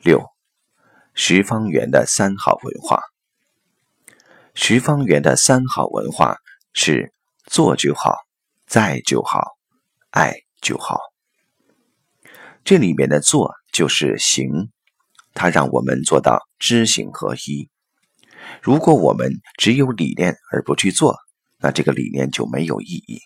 六，徐方圆的三好文化。徐方圆的三好文化是做就好，在就好，爱就好。这里面的做就是行，它让我们做到知行合一。如果我们只有理念而不去做，那这个理念就没有意义。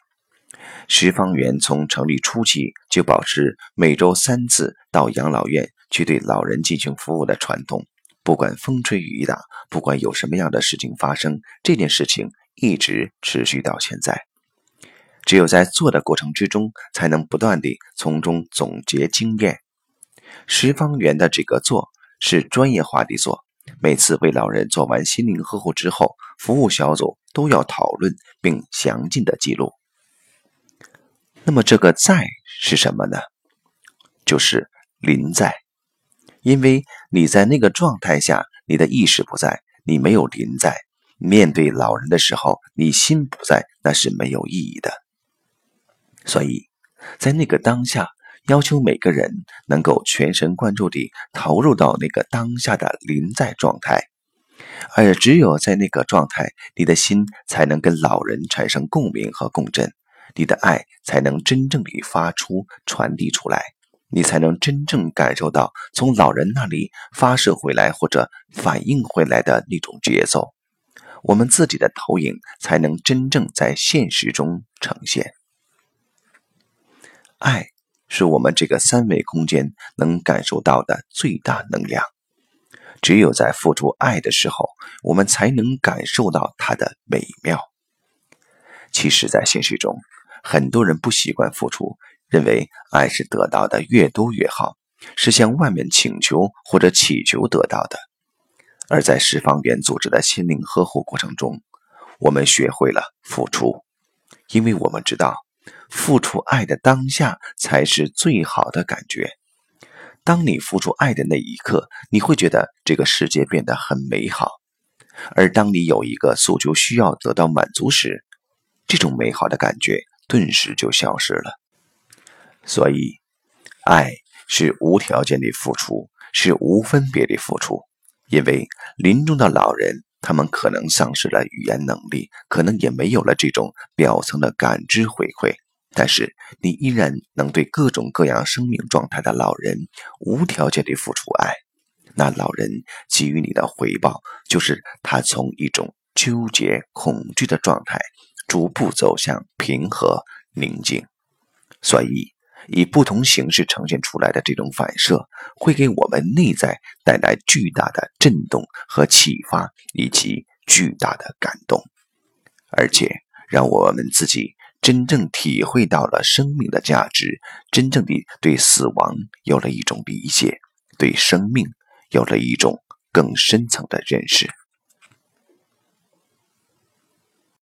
徐方圆从成立初期就保持每周三次到养老院去对老人进行服务的传统，不管风吹雨打，不管有什么样的事情发生，这件事情一直持续到现在。只有在做的过程之中，才能不断地从中总结经验。十方园的这个做是专业化的做。每次为老人做完心灵呵护之后，服务小组都要讨论并详尽的记录。那么这个在是什么呢？就是临在，因为你在那个状态下，你的意识不在，你没有临在。面对老人的时候，你心不在，那是没有意义的。所以在那个当下。要求每个人能够全神贯注地投入到那个当下的临在状态，而只有在那个状态，你的心才能跟老人产生共鸣和共振，你的爱才能真正地发出、传递出来，你才能真正感受到从老人那里发射回来或者反映回来的那种节奏，我们自己的投影才能真正在现实中呈现，爱。是我们这个三维空间能感受到的最大能量。只有在付出爱的时候，我们才能感受到它的美妙。其实，在现实中，很多人不习惯付出，认为爱是得到的越多越好，是向外面请求或者祈求得到的。而在十方园组织的心灵呵护过程中，我们学会了付出，因为我们知道。付出爱的当下才是最好的感觉。当你付出爱的那一刻，你会觉得这个世界变得很美好。而当你有一个诉求需要得到满足时，这种美好的感觉顿时就消失了。所以，爱是无条件的付出，是无分别的付出。因为临终的老人，他们可能丧失了语言能力，可能也没有了这种表层的感知回馈。但是你依然能对各种各样生命状态的老人无条件的付出爱，那老人给予你的回报就是他从一种纠结、恐惧的状态逐步走向平和、宁静。所以，以不同形式呈现出来的这种反射，会给我们内在带来巨大的震动和启发，以及巨大的感动，而且让我们自己。真正体会到了生命的价值，真正的对死亡有了一种理解，对生命有了一种更深层的认识。